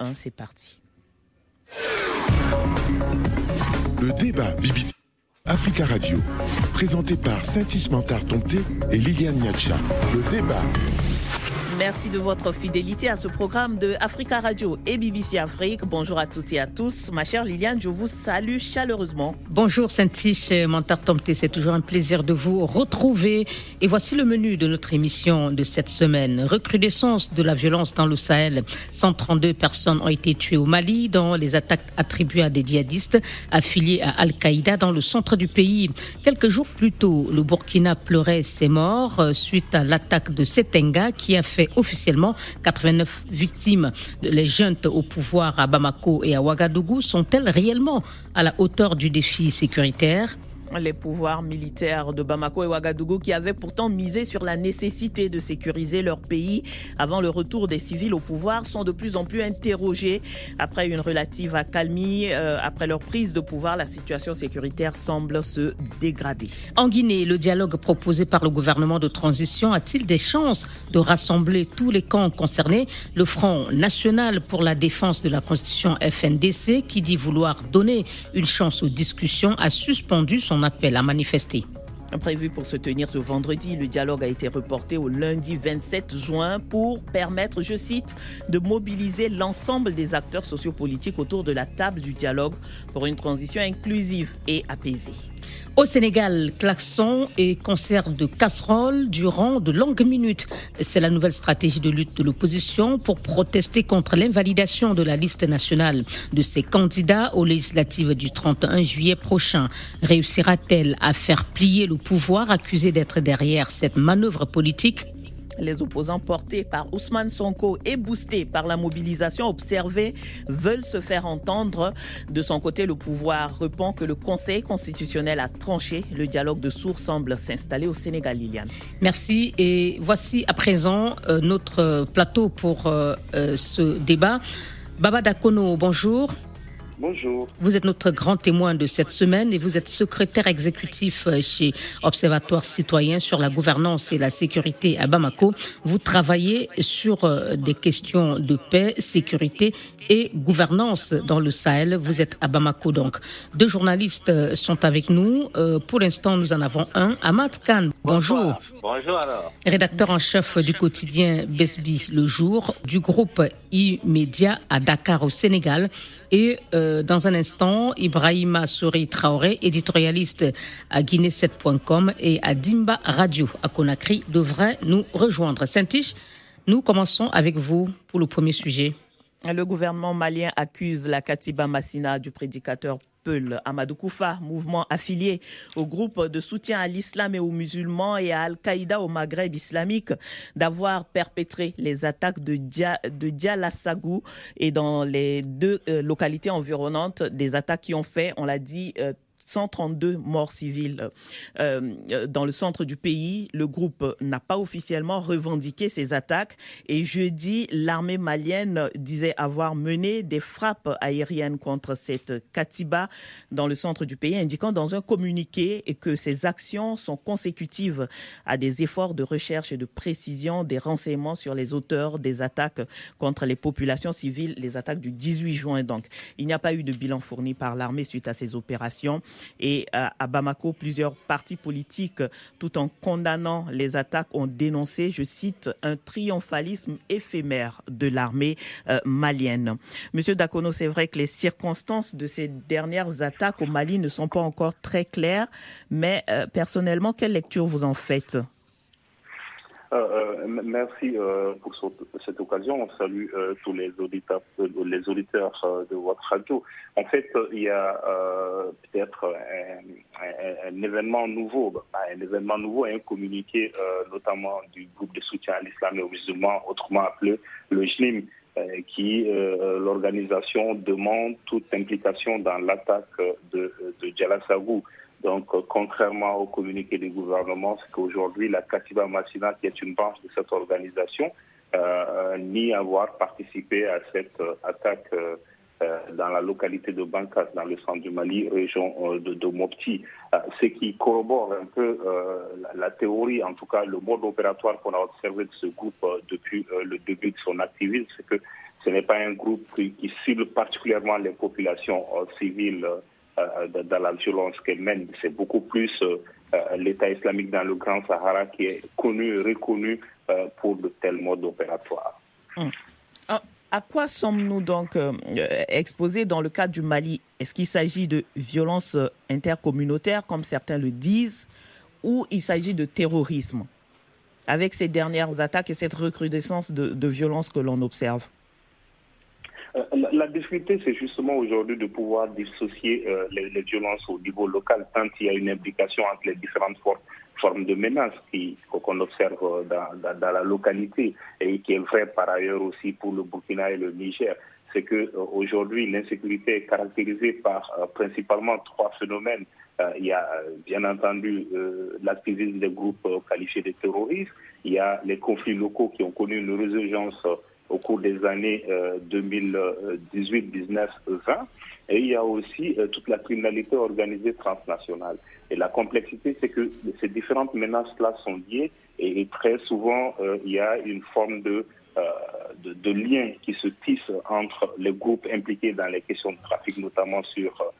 1. C'est parti. Le débat BBC Africa Radio, présenté par Saint-Ismantar Tomté et Liliane Niacha. Le débat. Merci de votre fidélité à ce programme de Africa Radio et BBC Afrique. Bonjour à toutes et à tous. Ma chère Liliane, je vous salue chaleureusement. Bonjour Saint-Tiche, Montar Tomté, c'est toujours un plaisir de vous retrouver. Et voici le menu de notre émission de cette semaine. Recrudescence de la violence dans le Sahel. 132 personnes ont été tuées au Mali dans les attaques attribuées à des djihadistes affiliés à Al-Qaïda dans le centre du pays. Quelques jours plus tôt, le Burkina pleurait ses morts euh, suite à l'attaque de Setenga qui a fait officiellement 89 victimes. Les juntes au pouvoir à Bamako et à Ouagadougou sont-elles réellement à la hauteur du défi sécuritaire? Les pouvoirs militaires de Bamako et Ouagadougou qui avaient pourtant misé sur la nécessité de sécuriser leur pays avant le retour des civils au pouvoir sont de plus en plus interrogés. Après une relative accalmie, euh, après leur prise de pouvoir, la situation sécuritaire semble se dégrader. En Guinée, le dialogue proposé par le gouvernement de transition a-t-il des chances de rassembler tous les camps concernés? Le Front national pour la défense de la Constitution FNDC, qui dit vouloir donner une chance aux discussions, a suspendu son appel à manifester. Prévu pour se tenir ce vendredi, le dialogue a été reporté au lundi 27 juin pour permettre, je cite, de mobiliser l'ensemble des acteurs sociopolitiques autour de la table du dialogue pour une transition inclusive et apaisée. Au Sénégal, klaxon et concert de casseroles durant de longues minutes. C'est la nouvelle stratégie de lutte de l'opposition pour protester contre l'invalidation de la liste nationale de ses candidats aux législatives du 31 juillet prochain. Réussira-t-elle à faire plier le pouvoir accusé d'être derrière cette manœuvre politique les opposants portés par Ousmane Sonko et boostés par la mobilisation observée veulent se faire entendre. De son côté, le pouvoir répond que le Conseil constitutionnel a tranché. Le dialogue de sourds semble s'installer au Sénégal, Liliane. Merci. Et voici à présent euh, notre plateau pour euh, euh, ce débat. Baba Dakono, bonjour. Bonjour. Vous êtes notre grand témoin de cette semaine et vous êtes secrétaire exécutif euh, chez Observatoire citoyen sur la gouvernance et la sécurité à Bamako. Vous travaillez sur euh, des questions de paix, sécurité et gouvernance dans le Sahel. Vous êtes à Bamako donc. Deux journalistes euh, sont avec nous. Pour l'instant, nous en avons un. Ahmad Khan, bonjour. Bonjour alors. Rédacteur en chef du quotidien Besbi Le Jour, du groupe e-Média à Dakar au Sénégal. Et euh, dans un instant, Ibrahima Souri Traoré, éditorialiste à Guinée7.com et à Dimba Radio à Conakry, devrait nous rejoindre. Saint-Tiche, nous commençons avec vous pour le premier sujet. Le gouvernement malien accuse la Katiba Massina du prédicateur Amadou Koufa, mouvement affilié au groupe de soutien à l'islam et aux musulmans et à Al-Qaïda au Maghreb islamique, d'avoir perpétré les attaques de, Dia, de et dans les deux euh, localités environnantes, des attaques qui ont fait, on l'a dit, euh, 132 morts civiles euh, euh, dans le centre du pays. Le groupe n'a pas officiellement revendiqué ces attaques et jeudi, l'armée malienne disait avoir mené des frappes aériennes contre cette Katiba dans le centre du pays, indiquant dans un communiqué que ces actions sont consécutives à des efforts de recherche et de précision des renseignements sur les auteurs des attaques contre les populations civiles, les attaques du 18 juin. Donc, il n'y a pas eu de bilan fourni par l'armée suite à ces opérations. Et euh, à Bamako, plusieurs partis politiques, tout en condamnant les attaques, ont dénoncé, je cite, un triomphalisme éphémère de l'armée euh, malienne. Monsieur Dakono, c'est vrai que les circonstances de ces dernières attaques au Mali ne sont pas encore très claires, mais euh, personnellement, quelle lecture vous en faites? Euh, euh, merci euh, pour cette occasion. On salue tous les auditeurs, les auditeurs de votre radio. En fait, il y a peut-être un, événement nouveau, bah, un événement nouveau, un communiqué notamment du groupe de soutien à l'islam et aux musulmans, autrement appelé le JNIM, qui l'organisation demande toute implication dans l'attaque de, de. Donc, euh, contrairement au communiqué du gouvernement, c'est qu'aujourd'hui, la Katiba Massina, qui est une branche de cette organisation, euh, ni avoir participé à cette euh, attaque dans la localité de Bankas, dans le centre du Mali, région de, Mopti. ce qui corrobore un peu la, théorie, en tout cas le mode opératoire qu'on a observé de ce groupe depuis le début de son activisme, c'est que ce n'est pas un groupe qui, cible particulièrement les populations civiles dans la violence qu'elle mène. C'est beaucoup plus l'État islamique dans le Grand Sahara qui est connu et reconnu pour de tels modes opératoires. Hum. Ah, à quoi sommes-nous donc exposés dans le cas du Mali? Est-ce qu'il s'agit de violences intercommunautaires, comme certains le disent, ou il s'agit de terrorisme? Avec ces dernières attaques et cette recrudescence de, de violence que l'on observe euh, la, difficulté, c'est justement aujourd'hui de pouvoir dissocier euh, les, violences au niveau local, tant il y a une implication entre les différentes formes de menaces qu'on observe euh, dans, la localité et qui est vrai par ailleurs aussi pour le Burkina et le Niger. C'est que aujourd'hui l'insécurité est caractérisée par principalement trois phénomènes. il y a bien entendu l'activisme des groupes qualifiés de terroristes, il y a les conflits locaux qui ont connu une résurgence au cours des années 2018, 19, 20. Et il y a aussi euh, toute la criminalité organisée transnationale. Et la complexité, c'est que ces différentes menaces-là sont liées et, très souvent, euh, il y a une forme de, euh, de, qui se tisse entre les groupes impliqués dans les questions de trafic, notamment sur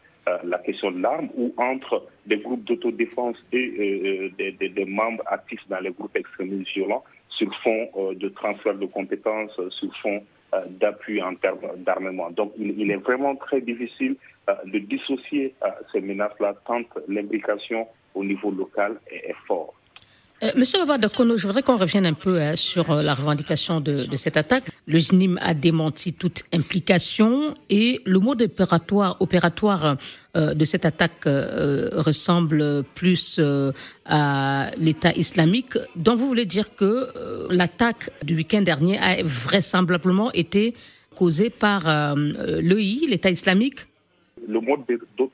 la question de l'arme, ou entre des groupes d'autodéfense et des, membres actifs dans les groupes extrémistes violents sur fond euh, de transfert de compétences, euh, sur fond euh, d'appui en termes d'armement. Donc il, est vraiment très difficile de dissocier ces menaces-là tant l'implication au niveau local est forte. Euh, Monsieur Babadakono, je voudrais qu'on revienne un peu hein, sur euh, la revendication de, de, cette attaque. Le GNIM a démenti toute implication et le mode opératoire, opératoire euh, de cette attaque ressemble plus à l'État islamique. Donc vous voulez dire que l'attaque du week-end dernier a vraisemblablement été causée par l'EI, l'État islamique? Le mode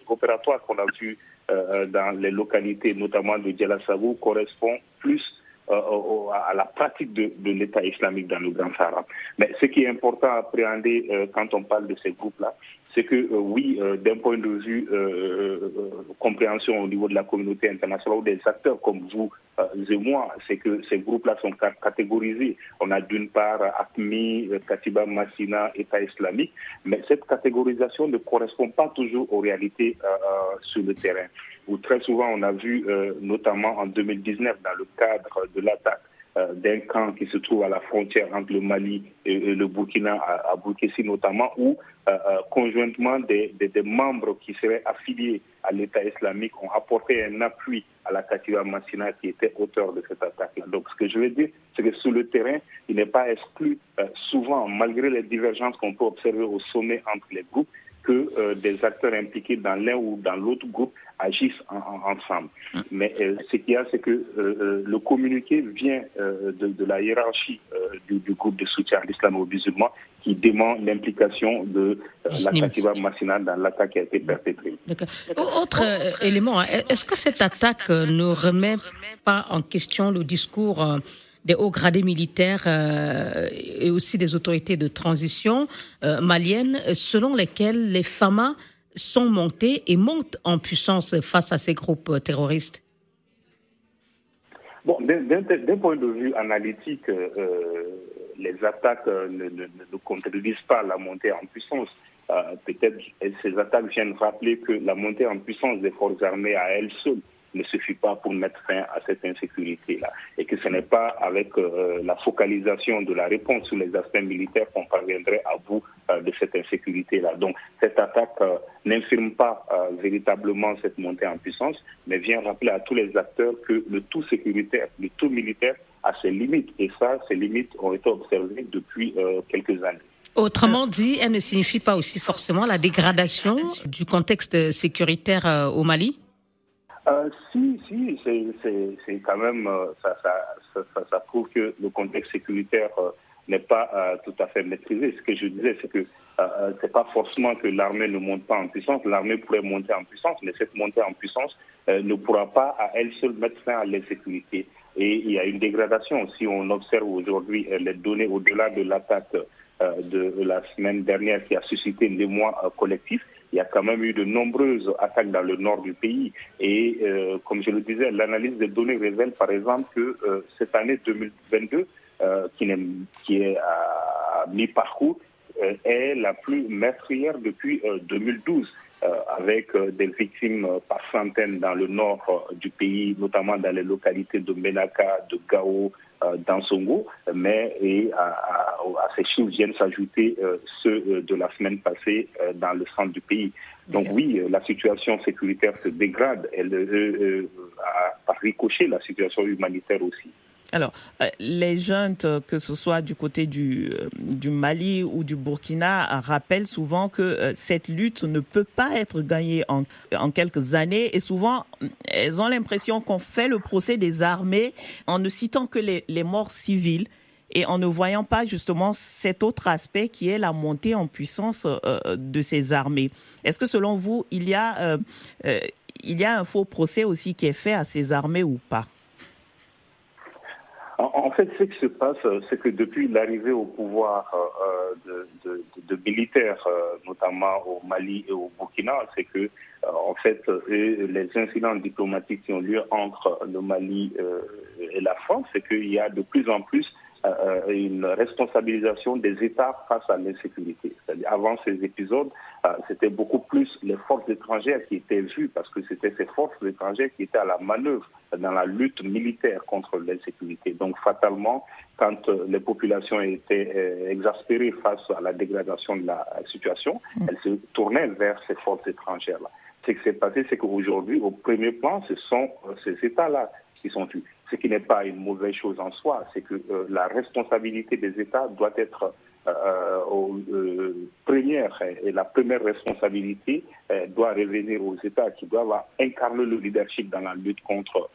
opératoire qu'on a vu euh, dans les localités, notamment de Djelassabou, correspond plus euh, à la pratique de, de l'État islamique dans le Grand Sahara. Mais ce qui est important à appréhender euh, quand on parle de ces groupes-là, c'est que euh, oui, euh, d'un point de vue euh, compréhension au niveau de la communauté internationale ou des acteurs comme vous et moi, c'est que ces groupes-là sont catégorisés. On a d'une part ACMI, Katiba Massina, État islamique, mais cette catégorisation ne correspond pas toujours aux réalités sur le terrain. Où très souvent, on a vu, notamment en 2019, dans le cadre de l'attaque d'un camp qui se trouve à la frontière entre le Mali et, le Burkina, à, Burkessi notamment, où euh, euh, conjointement des, membres qui seraient affiliés à l'État islamique ont apporté un appui à la Katiba Massina qui était auteur de cette attaque-là. Donc ce que je veux dire, c'est que sur le terrain, il n'est pas exclu souvent, malgré les divergences qu'on peut observer au sommet entre les groupes, que euh, des acteurs impliqués dans l'un ou dans l'autre groupe agissent ensemble. Hum. Mais euh, ce qu'il y a, c'est que euh, le communiqué vient de, la hiérarchie du, groupe de soutien à l'islam aux musulmans qui demande l'implication de la Katiba Massina dans l'attaque qui a été perpétrée. Autre élément, hein, est-ce que cette attaque ne remet pas en question le discours des hauts gradés militaires euh, et aussi des autorités de transition euh, maliennes, selon lesquelles les FAMA sont montés et montent en puissance face à ces groupes terroristes Bon, d'un point de vue analytique, euh, les attaques ne, ne, contredisent pas la montée en puissance. Peut-être ces attaques viennent rappeler que la montée en puissance des forces armées à elles seules ne suffit pas pour mettre fin à cette insécurité-là. Et que ce n'est pas avec euh, la focalisation de la réponse sur les aspects militaires qu'on parviendrait à bout euh, de cette insécurité-là. Donc cette attaque euh, n'infirme pas véritablement cette montée en puissance, mais vient rappeler à tous les acteurs que le tout sécuritaire, le tout militaire a ses limites. Et ça, ces limites ont été observées depuis quelques années. Autrement dit, elle ne signifie pas aussi forcément la dégradation du contexte sécuritaire au Mali? Euh, si, si, c'est quand même, euh, ça, prouve que le contexte sécuritaire euh, n'est pas tout à fait maîtrisé. Ce que je disais, c'est que c'est pas forcément que l'armée ne monte pas en puissance. L'armée pourrait monter en puissance, mais cette montée en puissance ne pourra pas à elle seule mettre fin à l'insécurité. Et il y a une dégradation. Si on observe aujourd'hui les données au-delà de l'attaque de la semaine dernière qui a suscité un émoi collectif, il y a quand même eu de nombreuses attaques dans le nord du pays. Et euh, comme je le disais, l'analyse des données révèle par exemple que euh, cette année 2022, euh, qui, est, qui est à mi-parcours, est la plus meurtrière depuis 2012. avec des victimes par centaines dans le nord du pays, notamment dans les localités de Menaka, de Gao, dans Songo, mais et à, ces chiffres viennent s'ajouter ceux de la semaine passée dans le centre du pays. Donc oui, la situation sécuritaire se dégrade. Elle a par ricochet la situation humanitaire aussi. Alors, euh, les jeunes, que ce soit du côté du, euh, du Mali ou du Burkina, rappellent souvent que euh, cette lutte ne peut pas être gagnée en, en quelques années et souvent, elles ont l'impression qu'on fait le procès des armées en ne citant que les, les morts civiles et en ne voyant pas justement cet autre aspect qui est la montée en puissance de ces armées. Est-ce que selon vous, il y a, il y a un faux procès aussi qui est fait à ces armées ou pas? Fait, ce qui se passe, c'est que depuis l'arrivée au pouvoir euh, de, militaires, euh, notamment au Mali et au Burkina, c'est que, euh, en fait, les incidents diplomatiques qui ont lieu entre le Mali et la France, c'est qu'il y a de plus en plus une responsabilisation des États face à l'insécurité. Avant ces épisodes, c'était beaucoup plus les forces étrangères qui étaient vues parce que c'était ces forces étrangères qui étaient à la manœuvre dans la lutte militaire contre l'insécurité. Donc fatalement, quand euh, les populations étaient euh, exaspérées face à la dégradation de la situation, mm. elles se tournaient vers ces forces étrangères-là. Ce qui s'est passé, c'est qu'aujourd'hui, au premier plan, ce sont euh, ces États-là qui sont tués. Ce qui n'est pas une mauvaise chose en soi, c'est que la responsabilité des États doit être euh, première et la première responsabilité doit revenir aux États qui doivent incarner le leadership dans la lutte contre euh,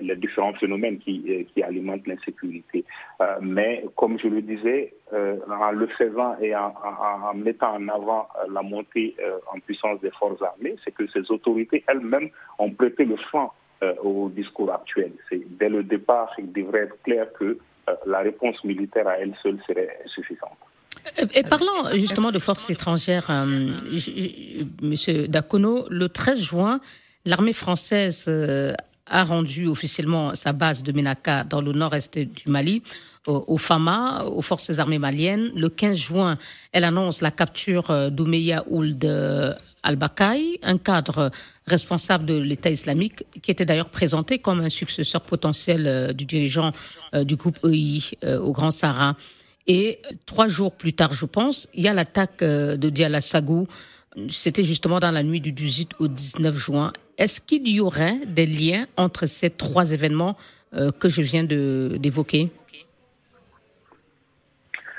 les différents phénomènes qui, euh, alimentent l'insécurité. Euh, mais comme je le disais, en le faisant et en, mettant en avant la montée en puissance des forces armées, c'est que ces autorités elles-mêmes ont prêté le flanc au discours actuel. Dès le départ, il devrait être clair que la réponse militaire à elle seule serait insuffisante. Et parlant justement de forces étrangères, Monsieur Dakono, le 13 juin, l'armée française a rendu officiellement sa base de Menaka dans le nord-est du Mali au FAMA, aux forces armées maliennes. Le 15 juin, elle annonce la capture euh, d'Oumeya Ould al-Bakai, un cadre responsable de l'État islamique, qui était d'ailleurs présenté comme un successeur potentiel euh, du dirigeant euh, du groupe EI au Grand Sahara. Et trois jours plus tard, je pense, il y a l'attaque de Diala Sagou. C'était justement dans la nuit du 18 au 19 juin. Est-ce qu'il y aurait des liens entre ces trois événements euh, que je viens d'évoquer?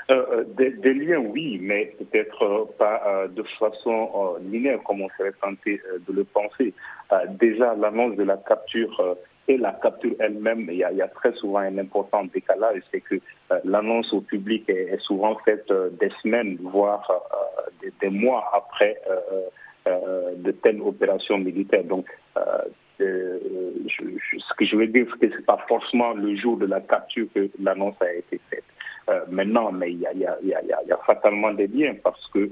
Euh, euh, des, liens, oui, mais peut-être pas de façon linéaire comme on serait tenté de le penser. déjà, l'annonce de la capture et la capture elle-même, il, y a très souvent un important décalage, c'est que l'annonce au public est, souvent faite des semaines, voire des, mois après de telles opérations militaires. Donc, euh, euh, ce que je veux dire, c'est que ce n'est pas forcément le jour de la capture que l'annonce a été faite. maintenant, mais il y a, fatalement des liens parce que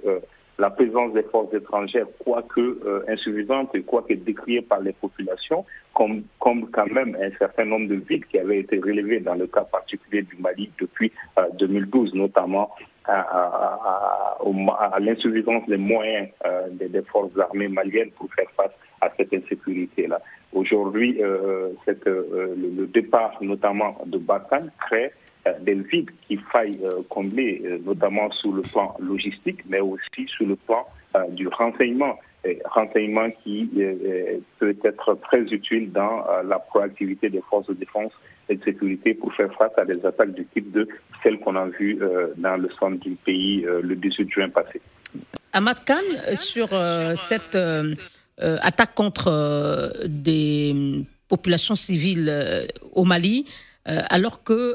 la présence des forces étrangères, quoique insuffisante et quoique décriée par les populations, comme, comme quand même un certain nombre de vides qui avaient été relevés dans le cas particulier du Mali depuis 2012, notamment à, l'insuffisance des moyens euh, des, forces armées maliennes pour faire face à cette insécurité-là. Aujourd'hui, euh, euh, le, départ notamment de Bakan crée des vides qu'il faille combler, notamment sur le plan logistique, mais aussi sur le plan du renseignement renseignement qui peut être très utile dans la proactivité des forces de défense et de sécurité pour faire face à des attaques du type de celles qu'on a vues euh, dans le centre du pays euh, le 18 juin passé. Ahmad Khan, sur euh, cette attaque contre des populations civiles au Mali, alors que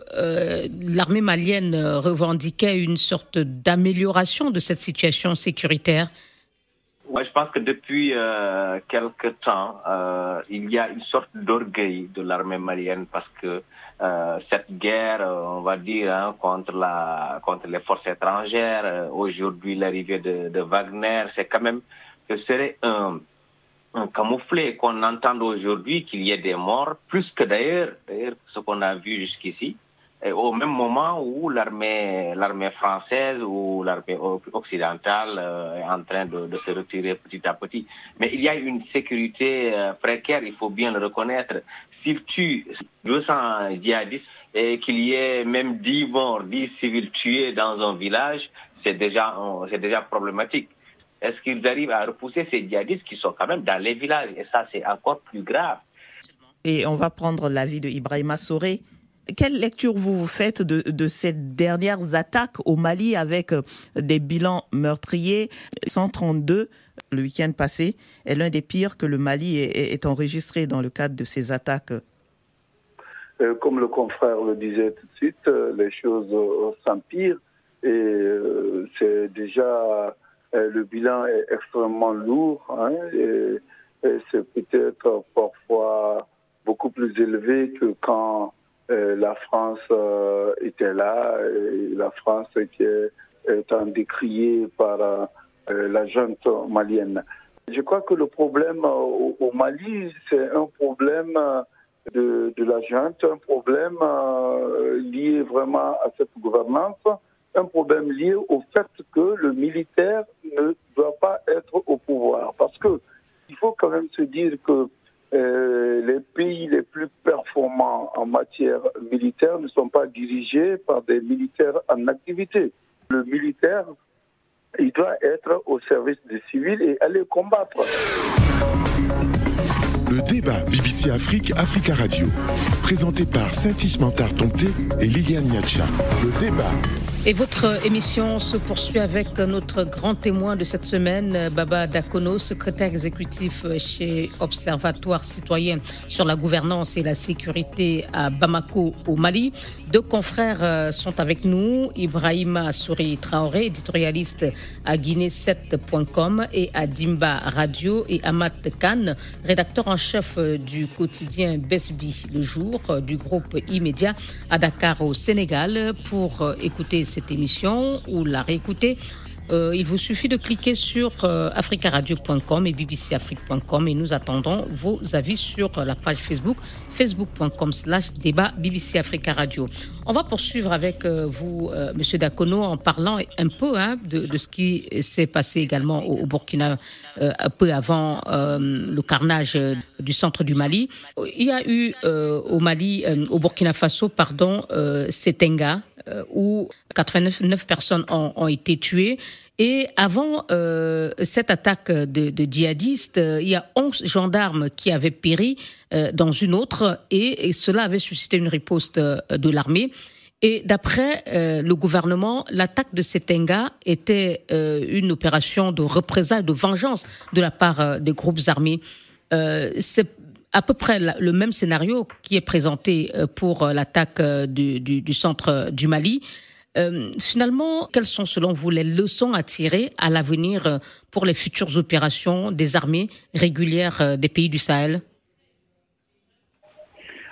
l'armée malienne revendiquait une sorte d'amélioration de cette situation sécuritaire, moi, je pense que depuis euh, quelque temps, euh, il y a une sorte d'orgueil de l'armée malienne parce que euh, cette guerre, euh, on va dire, hein, contre la contre les forces étrangères, aujourd'hui l'arrivée de, Wagner, c'est quand même que serait un, un camouflet qu'on entend aujourd'hui qu'il y ait des morts, plus que d'ailleurs ce qu'on a vu jusqu'ici. Au même moment où l'armée française ou l'armée occidentale est en train de, se retirer petit à petit. Mais il y a une sécurité précaire, il faut bien le reconnaître. S'il tue 200 djihadistes et qu'il y ait même 10 morts, 10 civils tués dans un village, c'est déjà, c'est déjà problématique. Est-ce qu'ils arrivent à repousser ces djihadistes qui sont quand même dans les villages? Et ça, c'est encore plus grave. Et on va prendre l'avis de Ibrahima Soré. Quelle lecture vous faites de, de, ces dernières attaques au Mali avec euh, des bilans meurtriers? 132 le week-end passé est l'un des pires que le Mali est, enregistré dans le cadre de ces attaques? Euh, Comme le confrère le disait tout de suite, euh, les choses s'empirent et c'est déjà le bilan est extrêmement lourd hein, et, c'est peut-être parfois beaucoup plus élevé que quand la France était là, et la France est, étant décriée par euh, la junte malienne. Je crois que le problème euh, au, Mali, c'est un problème euh, de, de, la junte, un problème lié vraiment à cette gouvernance, un problème lié au fait que le militaire ne doit pas être au pouvoir. Parce que il faut quand même se dire que les pays les plus performants en matière militaire ne sont pas dirigés par des militaires en activité. Le militaire il doit être au service des civils et aller combattre. Le débat BBC Afrique, Africa Radio, présenté par Saint-Ismantar Tomté et Liliane Niacha. Le débat. Et votre émission se poursuit avec notre grand témoin de cette semaine, Baba Dakono, secrétaire exécutif chez Observatoire citoyen sur la gouvernance et la sécurité à Bamako, au Mali. Deux confrères euh, sont avec nous, Ibrahima Souri Traoré, éditorialiste à Guinée7.com et à Dimba Radio, et Amat Khan, rédacteur en chef du quotidien Besbi le jour du groupe Immédiat à Dakar au Sénégal pour euh, écouter cette émission ou la réécouter. Euh, il vous suffit de cliquer sur euh, africaradio.com et bbcafrique.com et nous attendons vos avis sur la page Facebook facebook.com slash débat BBC Africa Radio. On va poursuivre avec euh, vous, Monsieur Dakono, en parlant un peu hein, de, ce qui s'est passé également au, Burkina un peu avant le carnage du centre du Mali. Il y a eu au Mali, au Burkina Faso, pardon, Setenga, euh, où 89 personnes ont, été tuées. Et avant euh, cette attaque de, djihadistes, euh, il y a 11 gendarmes qui avaient péri dans une autre et, cela avait suscité une riposte de l'armée. Et d'après le gouvernement, l'attaque de Setenga était une opération de représailles, de vengeance de la part des groupes armés. C'est à peu près le même scénario qui est présenté euh, pour euh, l'attaque euh, du, centre du Mali. finalement, quelles sont selon vous les leçons à tirer à l'avenir pour les futures opérations des armées régulières des pays du Sahel?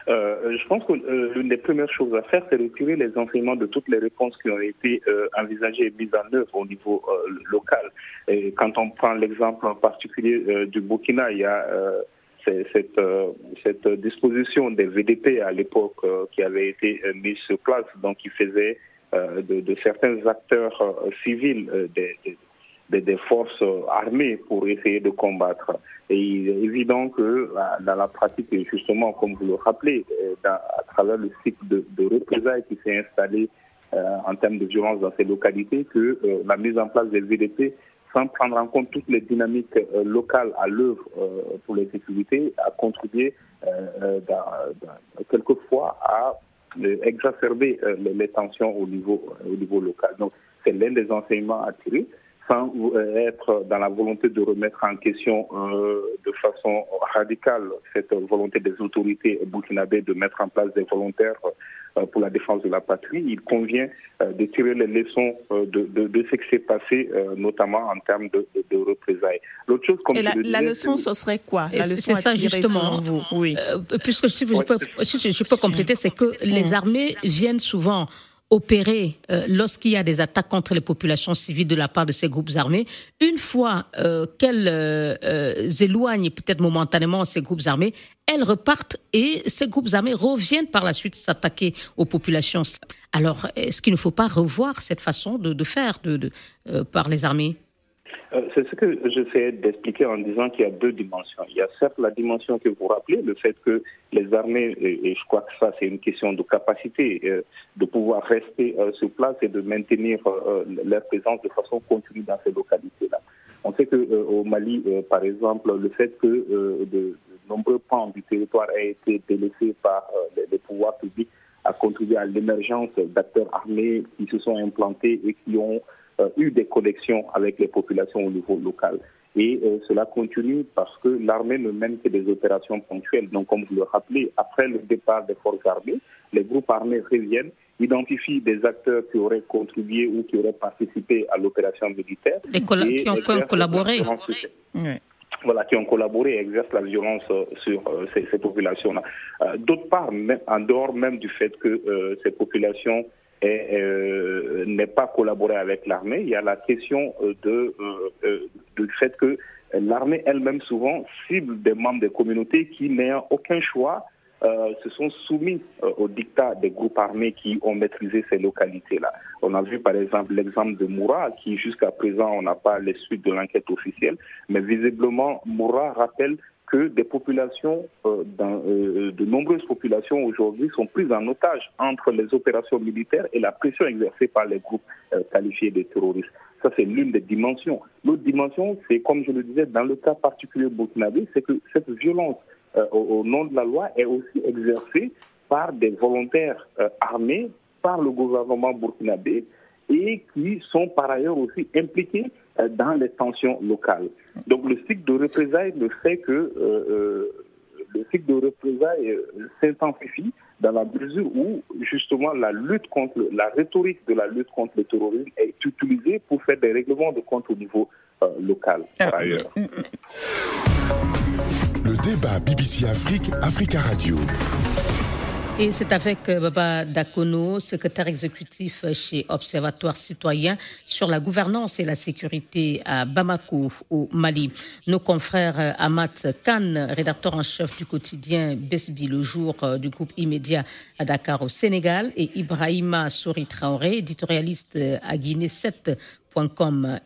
Je pense que l'une des premières choses à faire, c'est de tirer les enseignements de toutes les réponses qui ont été envisagées et mises en œuvre au niveau local. Et quand on prend l'exemple en particulier du Burkina, il y a cette, euh, cette disposition des VDP à l'époque euh, qui avait été euh, mise sur place, donc qui faisait de, certains acteurs civils des, des, forces armées pour essayer de combattre. Et il est évident que dans la pratique, justement, comme vous le rappelez, à travers le cycle de, de représailles qui s'est installé en termes de violence dans ces localités, que la mise en place des VDP sans prendre en compte toutes les dynamiques euh, locales à l'œuvre euh, pour les sécurités, a contribué euh, quelquefois à exacerber les, tensions au niveau, au niveau local. Donc, c'est l'un des enseignements à tirer sans être dans la volonté de remettre en question de façon radicale cette volonté des autorités burkinabées de mettre en place des volontaires pour la défense de la patrie, il convient euh, de tirer les leçons euh, de, ce qui s'est passé, notamment en termes de, représailles. L'autre chose, comme Et la, leçon, ce serait quoi? La C'est ça justement. Vous. Oui. puisque si je, peux, je peux compléter, c'est que les armées viennent souvent opérer euh, lorsqu'il y a des attaques contre les populations civiles de la part de ces groupes armés. Une fois euh, qu'elles euh, éloignent peut-être momentanément ces groupes armés, elles repartent et ces groupes armés reviennent par la suite s'attaquer aux populations. Alors, est-ce qu'il ne faut pas revoir cette façon de, faire de, par les armées? euh, c'est ce que j'essaie d'expliquer en disant qu'il y a deux dimensions. Il y a certes la dimension que vous rappelez, le fait que les armées, et je crois que ça c'est une question de capacité, euh, de pouvoir rester euh, sur place et de maintenir leur présence de façon continue dans ces localités-là. On sait qu'au Mali, par exemple, le fait que de, nombreux pans du territoire aient été délaissés par les pouvoirs publics a contribué à l'émergence d'acteurs armés qui se sont implantés et qui ont euh, eu des connexions avec les populations au niveau local. Et euh, cela continue parce que l'armée ne mène que des opérations ponctuelles. Donc, comme vous le rappelez, après le départ des forces armées, les groupes armés reviennent, identifient des acteurs qui auraient contribué ou qui auraient participé à l'opération militaire. Les qui ont collaboré. Voilà, qui ont collaboré et exercent la violence euh, sur ces, populations-là. D'autre part, en dehors même du fait que ces populations et euh, n'est pas collaboré avec l'armée. Il y a la question euh, euh, du fait que l'armée elle-même souvent cible des membres des communautés qui n'ayant aucun choix se sont soumis au dictat des groupes armés qui ont maîtrisé ces localités-là. On a vu par exemple l'exemple de Moura, qui jusqu'à présent on n'a pas les suites de l'enquête officielle, mais visiblement Moura rappelle que des populations, euh, euh, de nombreuses populations aujourd'hui sont prises en otage entre les opérations militaires et la pression exercée par les groupes euh, qualifiés de terroristes. Ça, c'est l'une des dimensions. L'autre dimension, c'est, comme je le disais, dans le cas particulier burkinabé, c'est que cette violence au, au, nom de la loi est aussi exercée par des volontaires armés par le gouvernement burkinabé et qui sont par ailleurs aussi impliqués dans les tensions locales. Donc le cycle de représailles le fait que euh, euh, le cycle de représailles s'intensifie dans la mesure où justement la lutte contre la rhétorique de la lutte contre le terrorisme est utilisée pour faire des règlements de compte au niveau local par ah. ailleurs. Le débat BBC Afrique, Africa Radio. Et c'est avec euh, Baba Dakono, secrétaire exécutif chez Observatoire citoyen sur la gouvernance et la sécurité à Bamako, au Mali. Nos confrères euh, Amat Khan, rédacteur en chef du quotidien Besbi le jour euh, du groupe immédiat à Dakar au Sénégal, et Ibrahima Souri Traoré, éditorialiste à Guinée 7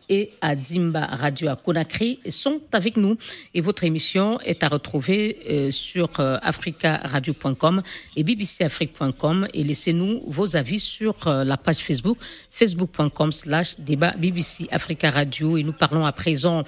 et à Dimba Radio à Conakry sont avec nous. Et votre émission est à retrouver euh, sur euh, africaradio.com et bbcafrique.com. Et laissez-nous vos avis sur euh, la page Facebook, facebook.com slash débat BBC Africa Radio. Et nous parlons à présent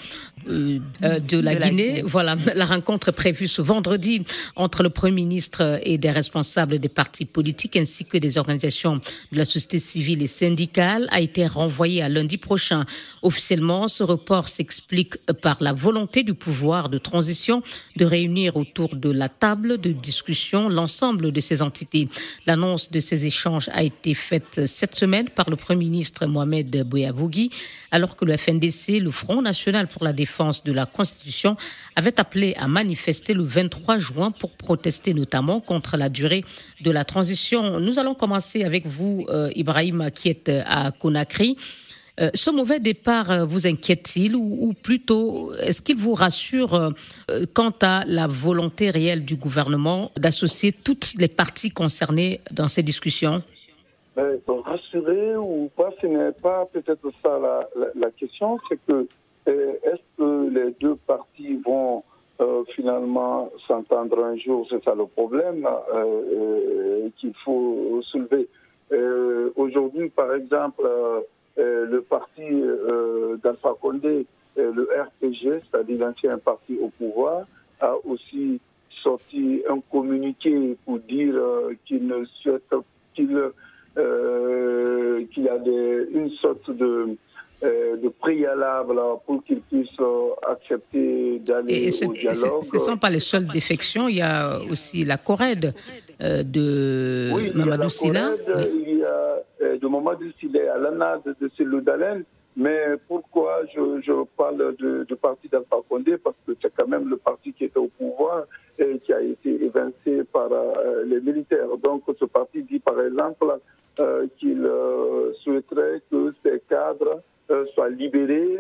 de, la, Guinée. Voilà, la rencontre prévue ce vendredi entre le Premier ministre et des responsables des partis politiques ainsi que des organisations de la société civile et syndicale a été renvoyée à lundi prochain Officiellement, ce report s'explique par la volonté du pouvoir de transition de réunir autour de la table de discussion l'ensemble de ces entités. L'annonce de ces échanges a été faite cette semaine par le Premier ministre Mohamed Bouyavogui, alors que le FNDC, le Front national pour la défense de la Constitution, avait appelé à manifester le 23 juin pour protester notamment contre la durée de la transition. Nous allons commencer avec vous, euh, Ibrahim, qui est à Conakry. Euh, ce mauvais départ euh, vous inquiète-t-il ou, plutôt est-ce qu'il vous rassure euh, quant à la volonté réelle du gouvernement d'associer toutes les parties concernées dans ces discussions? Ben, Rassurer ou pas, ce n'est pas peut-être ça la, question, c'est que est-ce que les deux parties vont finalement s'entendre un jour? C'est ça le problème qu'il faut soulever. Aujourd'hui, par exemple, euh, le parti euh, d'Alpha Condé, euh, le RPG, c'est-à-dire l'ancien parti au pouvoir, a aussi sorti un communiqué pour dire qu'il ne souhaite qu'il qu'il y a des, une sorte de de préalable pour qu'ils puissent d'aller au dialogue. Ce ne sont pas les seules défections, il y a aussi la Corède de oui, Mamadou Silla. Il y a de Mamadou Silla à l'ANA de, de Mais pourquoi je, je parle du de parti d'Alpha Condé? Parce que c'est quand même le parti qui était au pouvoir et qui a été évincé par euh, les militaires. Donc ce parti dit par exemple qu'il souhaiterait que ces cadres soient libérés.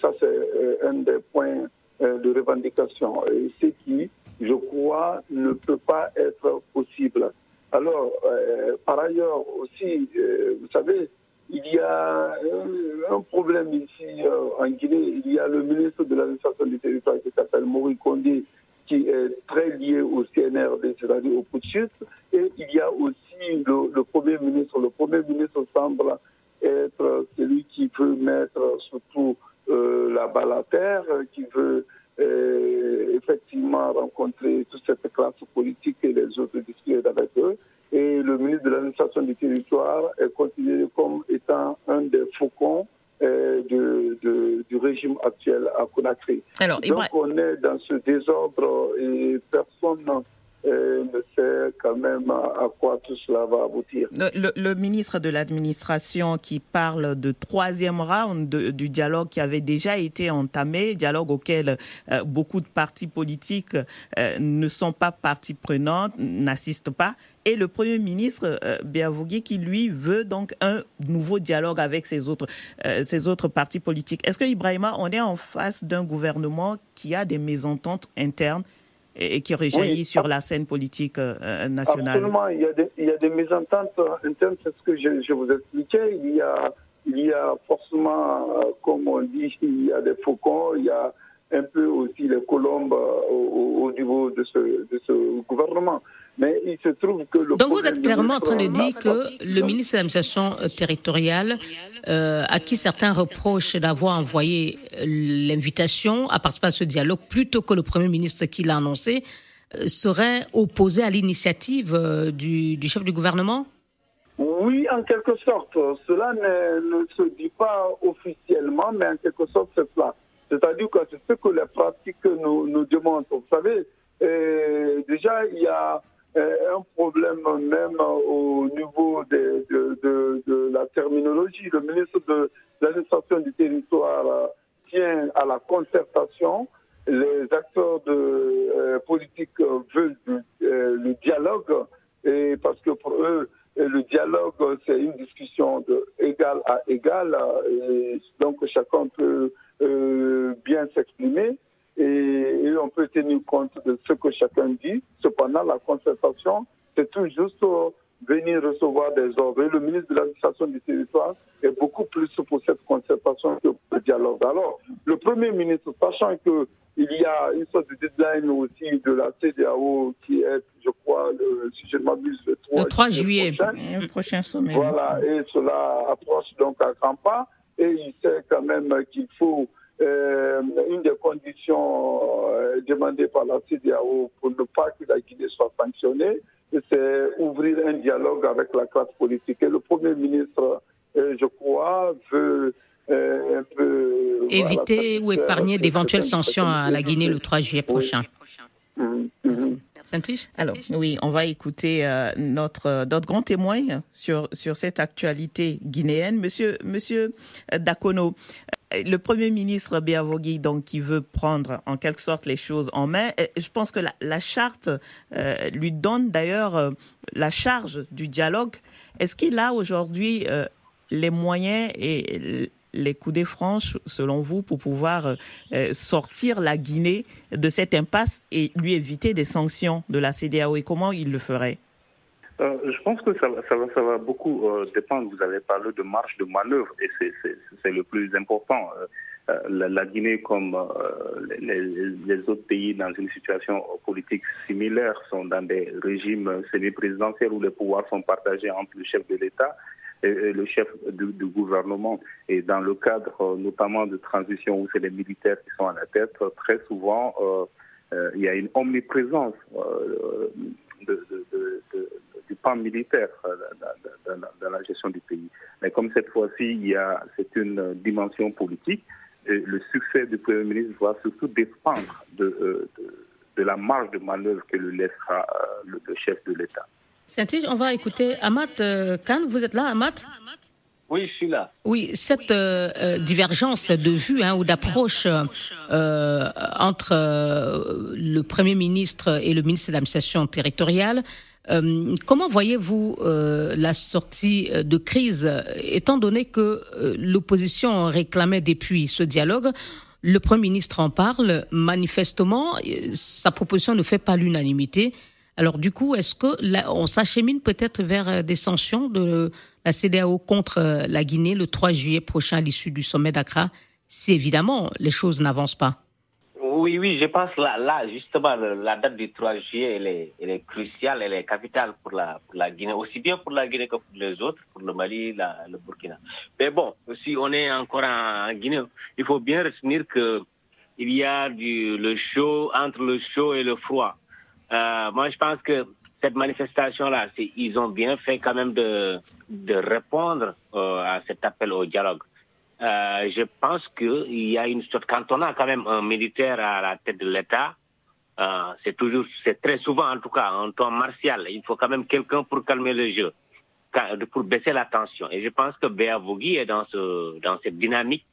Ça, c'est un des points de revendication. Ce qui, je crois, ne peut pas être possible. Alors, par ailleurs aussi, vous savez, il y a un problème ici en Guinée. Il y a le ministre de l'administration du territoire qui s'appelle Maurice Condé, qui est très lié au CNRD, c'est-à-dire au putschistes. Et il y a aussi le, Premier ministre. Le Premier ministre semble être celui qui veut mettre surtout euh, la balle à terre, qui veut euh, effectivement rencontrer toute cette classe politique et les autres discuter avec eux. Et le ministre de l'administration du territoire est considéré comme étant un des faucons euh, de, du régime actuel à Conakry. Alors, Donc on est dans ce désordre et personne euh, ne sait quand même à quoi tout cela va aboutir. Le, ministre de l'administration qui parle de troisième round du dialogue qui avait déjà été entamé, dialogue auquel euh, beaucoup de partis politiques ne sont pas partie prenante, n'assistent pas et le Premier ministre euh, qui, lui, veut donc un nouveau dialogue avec ses autres, euh, autres partis politiques. Est-ce que, Ibrahima, on est en face d'un gouvernement qui a des mésententes internes et, qui rejaillit sur la scène politique euh, nationale Absolument, il y, a des, il y a des mésententes internes, c'est ce que je, je, vous expliquais. Il y a, il y a forcément, euh, comme on dit, il y a des faucons, il y a un peu aussi les colombes au, au niveau de ce, de ce gouvernement. Mais il se trouve que le Donc vous êtes clairement en train de dire que le ministre de l'administration euh, territoriale, euh, à qui certains reprochent d'avoir envoyé euh, l'invitation à participer à ce dialogue plutôt que le Premier ministre qui l'a annoncé, serait opposé à l'initiative du, chef du gouvernement? Oui, en quelque sorte. Cela ne, se dit pas officiellement, mais en quelque sorte c'est cela. C'est-à-dire que c'est ce que les pratiques nous, nous démontrent. Vous savez, déjà, il y a euh, un problème même au niveau de, la terminologie. Le ministre de l'administration du territoire tient à la concertation. Les acteurs euh, politiques veulent euh, le dialogue et parce que pour eux, le dialogue, c'est une discussion de égal à égal. Donc chacun peut bien s'exprimer et, on peut tenir compte de ce que chacun dit. Cependant, la concertation, c'est tout juste venir recevoir des ordres. Et le ministre de l'administration du territoire est beaucoup plus pour cette concertation que pour le dialogue. Alors, le Premier ministre, sachant qu'il y a une sorte de deadline aussi de la CDAO qui est, je crois, le, si je ne m'abuse, le 3, juillet, le prochain sommet. Voilà, et cela approche donc à grands pas. Et il sait quand même qu'il faut euh, une des conditions euh, demandées par la CDAO pour ne pas que la Guinée soit sanctionnée, c'est ouvrir un dialogue avec la classe politique. Et le Premier ministre, euh, je crois, veut un peu... Éviter ou épargner d'éventuelles sanctions à la Guinée le 3 juillet prochain. Mhm, mhm. Alors, oui, on va écouter notre, notre grand témoin sur, sur cette actualité guinéenne, Monsieur, Monsieur Dakono le Premier ministre Biavogui, donc, qui veut prendre en quelque sorte les choses en main, je pense que la, charte euh, lui donne d'ailleurs euh, la charge du dialogue. Est-ce qu'il a aujourd'hui euh, les moyens et les coups des franches, selon vous, pour pouvoir sortir la Guinée de cette impasse et lui éviter des sanctions de la CDAO Et comment il le ferait? Euh, je pense que ça, va, beaucoup euh, dépendre. Vous avez parlé de marge de manœuvre et c'est le plus important. Euh, la, Guinée, comme les, les, autres pays dans une situation politique similaire, sont dans des régimes semi-présidentiels où les pouvoirs sont partagés entre le chef de l'État le chef du, gouvernement. Et dans le cadre notamment de transition où c'est les militaires qui sont à la tête, très souvent, il y a une omniprésence du pan militaire euh, dans, la gestion du pays. Mais comme cette fois-ci, c'est une dimension politique, le succès du Premier ministre doit surtout dépendre de, euh, la marge de manœuvre que lui laissera euh, le, chef de l'État. On va écouter Amat Khan. Vous êtes là, Amat? Oui, je suis là. Oui, cette euh, euh, divergence de vue hein, ou d'approche euh, entre le Premier ministre et le ministre de l'administration territoriale, comment voyez-vous la sortie de crise, étant donné que l'opposition réclamait depuis ce dialogue le Premier ministre en parle, manifestement, sa proposition ne fait pas l'unanimité. Alors du coup, est-ce que on s'achemine peut-être vers des sanctions de la CDAO contre euh, la Guinée le 3 juillet prochain à l'issue du sommet d'Accra, si évidemment les choses n'avancent pas? Oui, oui, je pense là, là justement, la date du 3 juillet, elle est, cruciale, elle est capitale pour la, la Guinée, aussi bien pour la Guinée que pour les autres, pour le Mali, le Burkina. Mais bon, si on est encore en Guinée, il faut bien retenir que il y a du, le chaud entre le chaud et le froid. Euh, moi, je pense que cette manifestation-là, ils ont bien fait quand même de, de répondre euh, à cet appel au dialogue. Euh, je pense qu'il y a une sorte, quand on a quand même un militaire à la tête de l'État, c'est toujours, c'est très souvent en tout cas un ton martial. Il faut quand même quelqu'un pour calmer le jeu, pour baisser la tension. Et je pense que Béa Vogui est dans, ce, dans cette dynamique.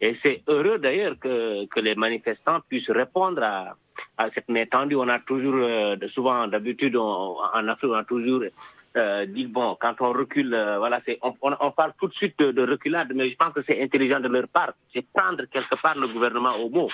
Et c'est heureux d'ailleurs que, les manifestants puissent répondre à, cette main. On a toujours, euh, souvent, d'habitude, en Afrique, on a toujours euh, dit, bon, quand on recule, euh, voilà, on, parle tout de suite de, reculade, mais je pense que c'est intelligent de leur part. C'est prendre quelque part le gouvernement au mot.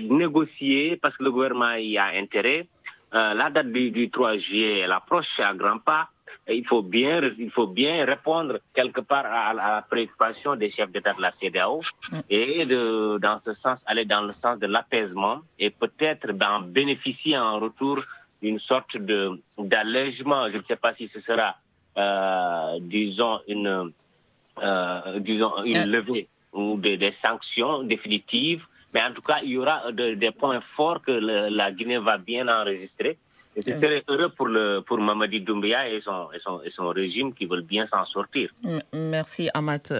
négocier, parce que le gouvernement y a intérêt. la date du, du 3 juillet, elle approche à grands pas il faut bien, il faut bien répondre quelque part à, la préoccupation des chefs d'État de la CDAO mm. et de, dans ce sens, aller dans le sens de l'apaisement et peut-être d'en bénéficier en retour d'une sorte de d'allègement. Je ne sais pas si ce sera, euh, disons, une, euh, disons, une euh. levée ou des, des, sanctions définitives. Mais en tout cas, il y aura des points forts que la Guinée va bien enregistrer c'est très heureux pour, le, pour Mamadi Doumbia et son, et, son, et son régime qui veulent bien s'en sortir. Merci, Amat.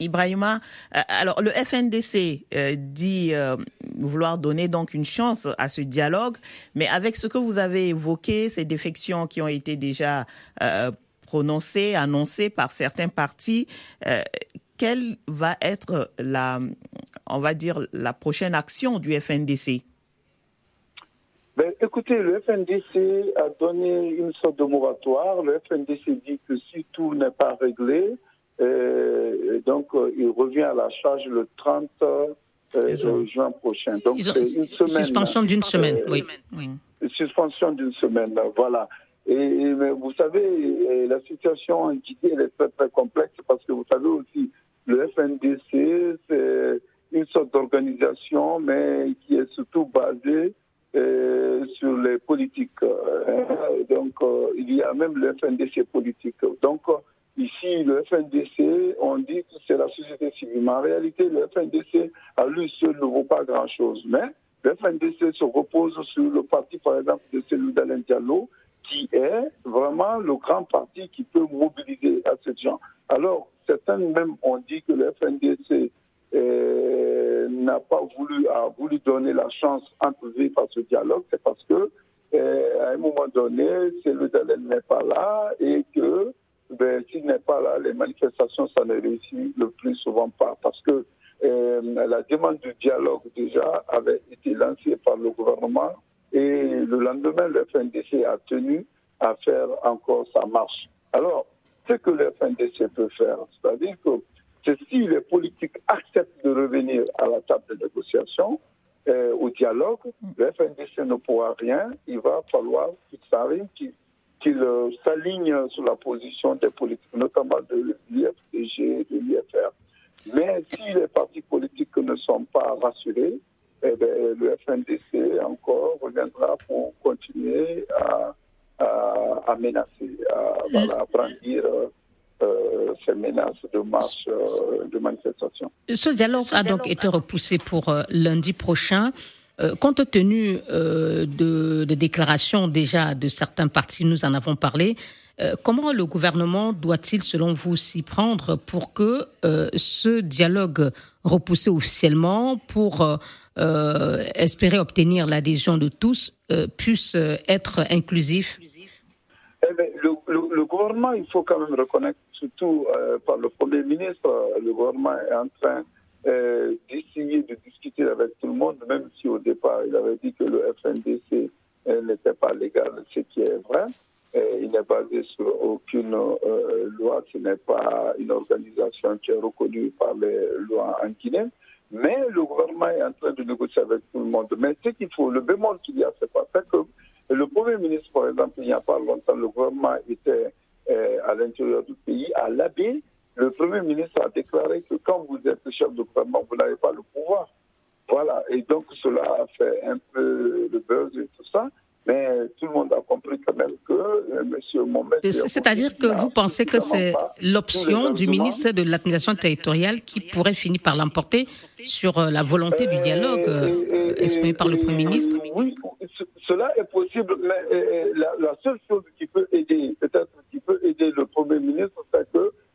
Ibrahima, euh, alors le FNDC euh, dit euh, vouloir donner donc une chance à ce dialogue, mais avec ce que vous avez évoqué, ces défections qui ont été déjà prononcées, annoncées par certains partis, quelle va être la, on va dire, la prochaine action du FNDC ben, écoutez, le FNDC a donné une sorte de moratoire. Le FNDC dit que si tout n'est pas réglé, euh, donc euh, il revient à la charge le 30 euh, juin prochain. Donc c'est une semaine. Suspension d'une semaine, oui. Suspension d'une semaine, voilà. Et, vous savez, la situation en Guinée est très très complexe parce que vous savez aussi, le FNDC c'est une sorte d'organisation, mais qui est surtout basée sur les politiques. Euh, donc, euh, il y a même le FNDC politique. Donc, ici, le FNDC, on dit que c'est la société civile. Mais en réalité, le FNDC, à lui seul, ne vaut pas grand-chose. Mais le FNDC se repose sur le parti, par exemple, de celui d'Alain Diallo, qui est vraiment le grand parti qui peut mobiliser à ces gens. Alors, certains même ont dit que le FNDC n'a pas voulu, a voulu donner la chance entre vivre à ce dialogue, c'est parce que euh, à un moment donné, le Dalel n'est pas là et que ben, s'il n'est pas là, les manifestations, ça ne réussit le plus souvent pas. Parce que euh, la demande du dialogue déjà avait été lancée par le gouvernement et le lendemain, le FNDC a tenu à faire encore sa marche. Alors, ce que le FNDC peut faire, c'est-à-dire que c'est si les politiques acceptent de revenir à la table de négociation, euh, au dialogue, le FNDC ne pourra rien. Il va falloir qu'il euh, s'aligne sur la position des politiques, notamment de l'IFDG, de l'IFR. Mais si les partis politiques ne sont pas rassurés, eh bien, le FNDC encore reviendra pour continuer à, à, menacer, à, à brandir euh, euh, ces menaces de marche, euh, de manifestation. Ce dialogue a donc été repoussé pour euh, lundi prochain. compte tenu de, déclarations déjà de certains partis, nous en avons parlé, comment le gouvernement doit-il, selon vous, s'y prendre pour que ce dialogue repoussé officiellement, pour espérer obtenir l'adhésion de tous, puisse être inclusif? Eh ben, le, gouvernement, il faut quand même reconnaître surtout par le Premier ministre, le gouvernement est en train d'essayer de discuter avec tout le monde, même si au départ il avait dit que le FNDC n'était pas légal, ce qui est vrai. il n'est basé sur aucune loi, ce n'est pas une organisation qui est reconnue par les lois en Guinée. Mais le gouvernement est en train de négocier avec tout le monde. Mais ce qu'il faut, le bémol qu'il y a, c'est pas que le Premier ministre, par exemple, il n'y a pas longtemps, le gouvernement était à l'intérieur du pays, à l'abbaye. Le Premier ministre a déclaré que quand vous êtes chef de gouvernement, vous n'avez pas le pouvoir. Voilà. Et donc, cela a fait un peu le buzz et tout ça. Mais tout le monde a compris quand même que euh, M. Mohamed. C'est-à-dire que vous pensez que c'est l'option du ministre de l'administration territoriale qui pourrait finir par l'emporter sur euh, la volonté du dialogue euh, exprimé par le Premier ministre Oui, cela est possible, mais la, seule chose qui peut aider, peut-être qui peut aider le Premier ministre, c'est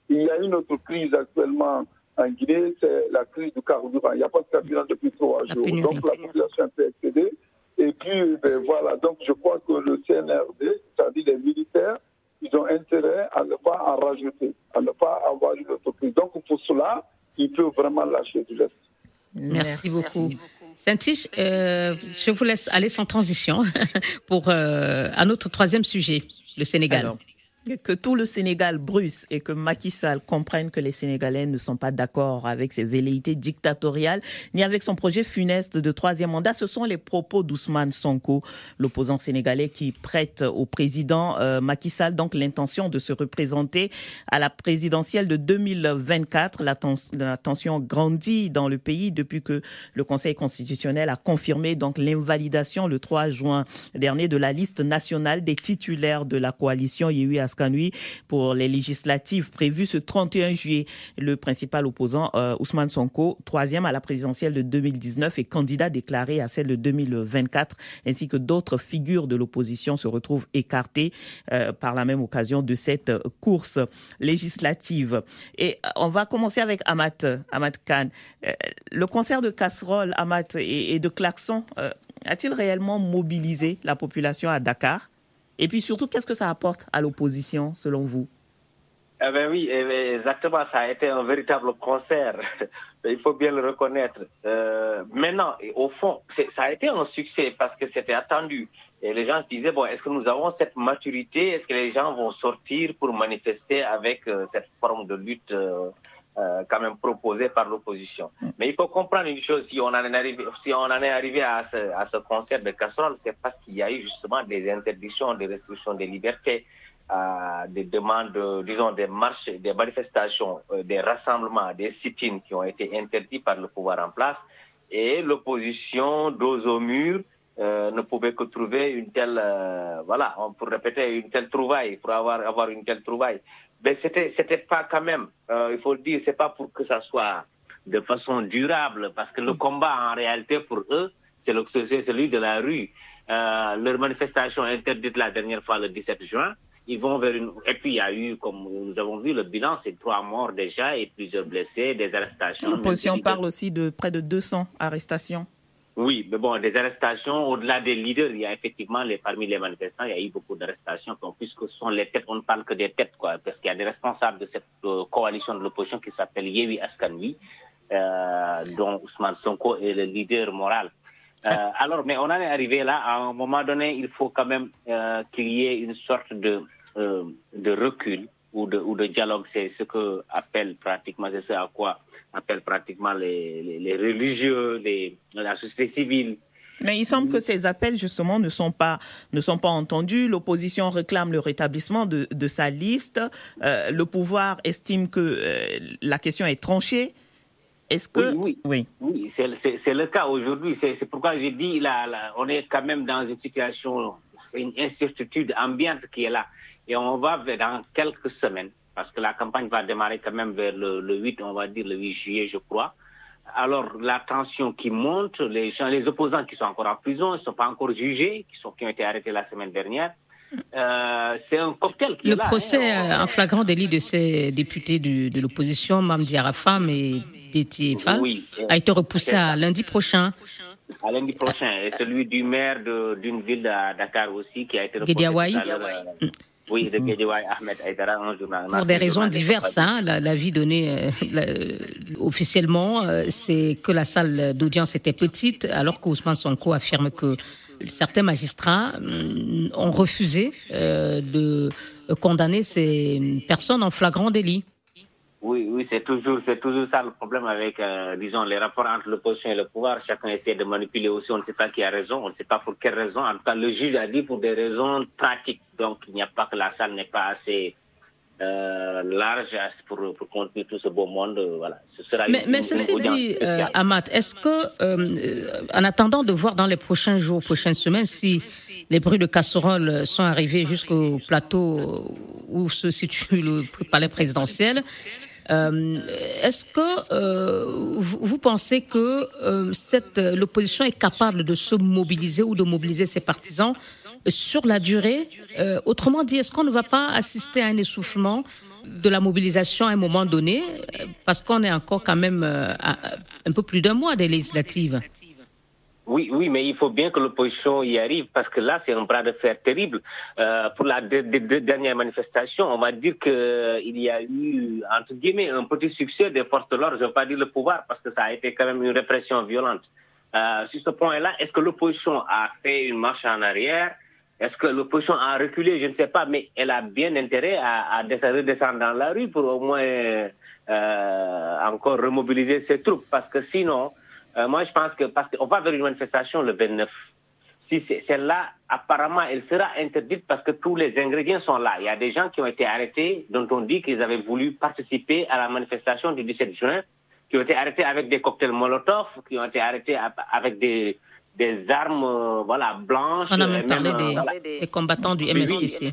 qu'il y a une autre crise actuellement en Guinée, c'est la crise du carburant. Il n'y a pas de carburant depuis trois jours. Donc la population peut excédée. Et puis, ben, voilà, donc je crois que le CNRD, c'est-à-dire les militaires, ils ont intérêt à ne pas en rajouter, à ne pas avoir une autre crise. Donc pour cela, ils peuvent vraiment lâcher du lest. Merci, beaucoup. Saint-Tiche, euh, je vous laisse aller sans transition pour euh, un autre troisième sujet, le Sénégal que tout le Sénégal brusse et que Macky Sall comprenne que les Sénégalais ne sont pas d'accord avec ses velléités dictatoriales ni avec son projet funeste de troisième mandat. Ce sont les propos d'Ousmane Sonko, l'opposant sénégalais qui prête au président euh, Macky Sall donc l'intention de se représenter à la présidentielle de 2024. La, tension grandit dans le pays depuis que le Conseil constitutionnel a confirmé donc l'invalidation le 3 juin dernier de la liste nationale des titulaires de la coalition nuit pour les législatives prévues ce 31 juillet. Le principal opposant, euh, Ousmane Sonko, troisième à la présidentielle de 2019 et candidat déclaré à celle de 2024, ainsi que d'autres figures de l'opposition se retrouvent écartées euh, par la même occasion de cette course législative. Et euh, on va commencer avec Amat, Khan. le concert de casseroles, Amat, et, et de klaxons a-t-il réellement mobilisé la population à Dakar? Et puis surtout, qu'est-ce que ça apporte à l'opposition, selon vous? Eh ben oui, eh ben, exactement, ça a été un véritable concert. Il faut bien le reconnaître. Euh, maintenant, au fond, ça a été un succès parce que c'était attendu. Et les gens se disaient, bon, est-ce que nous avons cette maturité? Est-ce que les gens vont sortir pour manifester avec euh, cette forme de lutte euh, euh, quand même proposé par l'opposition. Mm. Mais il faut comprendre une chose, si on en est arrivé, si on en est arrivé à ce, à ce concert de casserole, c'est parce qu'il y a eu justement des interdictions, des restrictions des libertés, euh, des demandes, disons, des marches, des manifestations, euh, des rassemblements, des sit-ins qui ont été interdits par le pouvoir en place. Et l'opposition, dos au mur, euh, ne pouvait que trouver une telle, euh, voilà, on pour répéter, une telle trouvaille, pour avoir, avoir une telle trouvaille ben c'était c'était pas quand même, euh, il faut le dire, c'est pas pour que ça soit de façon durable, parce que le combat en réalité pour eux, c'est celui de la rue. Euh, leur manifestation interdite la dernière fois le 17 juin, ils vont vers une... Et puis il y a eu, comme nous avons vu, le bilan, c'est trois morts déjà et plusieurs blessés, des arrestations. L'opposition parle aussi de près de 200 arrestations. Oui, mais bon, des arrestations, au-delà des leaders, il y a effectivement, les, parmi les manifestants, il y a eu beaucoup d'arrestations, puisque ce sont les têtes, on ne parle que des têtes, quoi, parce qu'il y a des responsables de cette euh, coalition de l'opposition qui s'appelle Yewi Askanwi, euh, dont Ousmane Sonko est le leader moral. Euh, alors, mais on en est arrivé là, à un moment donné, il faut quand même qu'il y ait une sorte de, de recul ou de, ou de dialogue, c'est ce que appelle pratiquement, c'est ce à quoi appellent pratiquement les, les, religieux, les, la société civile. Mais il semble que ces appels, justement, ne sont pas, ne sont pas entendus. L'opposition réclame le rétablissement de, de sa liste. Euh, le pouvoir estime que euh, la question est tranchée. Est-ce que... Oui, oui. oui. c'est le cas aujourd'hui. C'est pourquoi j'ai dit, là, là, on est quand même dans une situation, une incertitude ambiante qui est là. Et on va dans quelques semaines parce que la campagne va démarrer quand même vers le, 8, on va dire le 8 juillet, je crois. Alors, la tension qui monte, les gens, les opposants qui sont encore en prison, ils ne sont pas encore jugés, qui, sont, qui ont été arrêtés la semaine dernière. Euh, c'est un cocktail qui Le est là, procès hein, en flagrant délit de ces députés de l'opposition, Mamdi Arafam et Détié Fall, a été repoussé à lundi prochain. À lundi prochain. Et celui du maire d'une ville de Dakar aussi, qui a été repoussé. Oui, de Guédiouaï Ahmed Aïdara, un journal. Pour des raisons diverses, hein, l'avis donné officiellement, c'est que la salle d'audience était petite, alors qu'Ousmane Sonko affirme que certains magistrats mm, ont refusé de condamner ces personnes en flagrant délit. Oui, oui, c'est toujours, c'est toujours ça le problème avec, euh, disons, les rapports entre l'opposition et le pouvoir. Chacun essaie de manipuler aussi. On ne sait pas qui a raison. On ne sait pas pour quelle raison. En tout cas, le juge a dit pour des raisons pratiques. Donc, il n'y a pas que la salle n'est pas assez euh, large pour, pour, contenir tout ce beau monde. Voilà. Ce sera mais, mais ceci dit, euh, Amat, est-ce que, en attendant de voir dans les prochains jours, prochaines semaines, si les bruits de casserole sont arrivés jusqu'au plateau où se situe le palais présidentiel, euh, est-ce que euh, vous, pensez que euh, l'opposition est capable de se mobiliser ou de mobiliser ses partisans sur la durée? Autrement dit, est-ce qu'on ne va pas assister à un essoufflement de la mobilisation à un moment donné? Parce qu'on est encore quand même un peu plus d'un mois des législatives. Oui, oui, mais il faut bien que l'opposition y arrive parce que là, c'est un bras de fer terrible. Euh, pour la deux, dernières manifestations, on va dire qu'il y a eu, entre guillemets, un petit succès des forces de l'ordre, je ne veux pas dire le pouvoir, parce que ça a été quand même une répression violente. Euh, sur ce point-là, est-ce que l'opposition a fait une marche en arrière? Est-ce que l'opposition a reculé? Je ne sais pas, mais elle a bien intérêt à, redescendre dans la rue pour au moins euh, encore remobiliser ses troupes, parce que sinon, euh, moi, je pense que parce qu'on va vers une manifestation le 29. Si celle-là, apparemment, elle sera interdite parce que tous les ingrédients sont là. Il y a des gens qui ont été arrêtés, dont on dit qu'ils avaient voulu participer à la manifestation du 17 juin, qui ont été arrêtés avec des cocktails Molotov, qui ont été arrêtés avec des, des armes euh, voilà, blanches. On a même parlé euh, des, combattants du MFDC.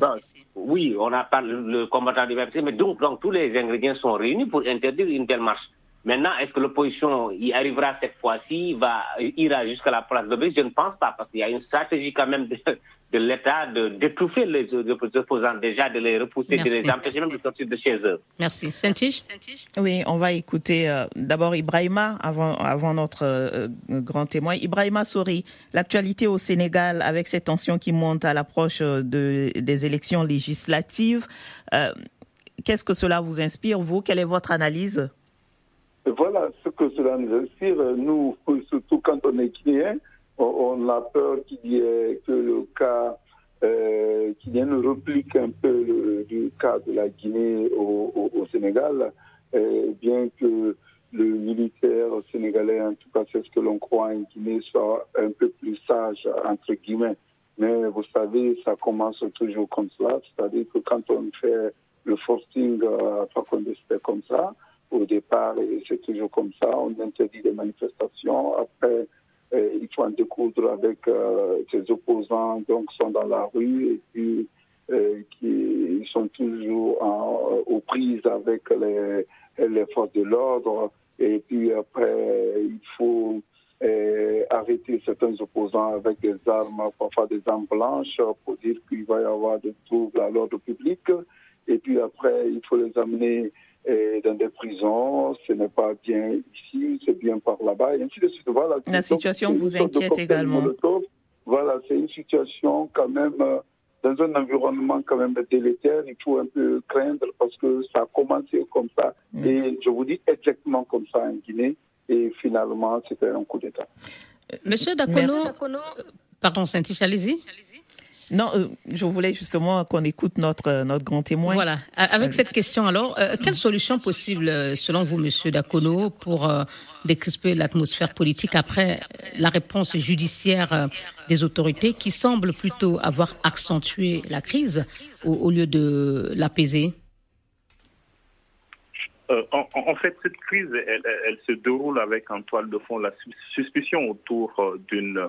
Oui, on a parlé le combattant du MFDC, mais donc, donc tous les ingrédients sont réunis pour interdire une telle marche. Maintenant, est-ce que l'opposition y arrivera cette fois-ci, va ira jusqu'à la place de l'obélisque Je ne pense pas, parce qu'il y a une stratégie quand même de, l'État d'étouffer les, opposants, déjà de les repousser, de les empêcher même de sortir de chez eux. Merci. saint Oui, on va écouter euh, d'abord Ibrahima avant, avant notre euh, grand témoin. Ibrahima Sori, l'actualité au Sénégal avec ces tensions qui montent à l'approche euh, de, des élections législatives. Qu'est-ce que cela vous inspire, vous? Quelle est votre analyse? Voilà ce que cela nous inspire. Nous, surtout quand on est guinéen, on, a peur qu'il y ait que le cas, euh, qu'il y ait un peu du cas de la Guinée au, Sénégal, euh, bien que le militaire sénégalais, en tout cas c'est ce que l'on croit en Guinée, soit un peu plus sage, entre guillemets. Mais vous savez, ça commence toujours comme cela, c'est-à-dire que quand on fait le forcing, euh, pas qu'on comme ça, au départ, c'est toujours comme ça, on interdit des manifestations. Après, euh, il faut en découdre avec euh, ses opposants, donc sont dans la rue et puis euh, qui sont toujours aux prises avec les, les forces de l'ordre. Et puis après, il faut arrêter certains opposants avec des armes, parfois des armes blanches, pour dire qu'il va y avoir des troubles à l'ordre public. Et puis après, il faut les amener dans des prisons, ce n'est pas bien ici, c'est bien par là-bas, et ainsi de suite. Voilà, La situation vous inquiète également. Voilà, c'est une situation quand même, euh, dans un environnement quand même délétère, il faut un peu craindre parce que ça a commencé comme ça, et je vous dis exactement comme ça en Guinée, et finalement, c'était un coup d'État. Monsieur Dakono, pardon, Saint-Tiche, allez-y. Non, euh, je voulais justement qu'on écoute notre, euh, notre grand témoin. Voilà. Avec cette question, alors, euh, quelle solution possible, selon vous, Monsieur Dacono, pour décrisper l'atmosphère politique après la réponse judiciaire des autorités qui semble plutôt avoir accentué la crise au lieu de l'apaiser? Euh, en, fait, cette crise, elle, se déroule avec en toile de fond la suspicion autour euh, d'une euh,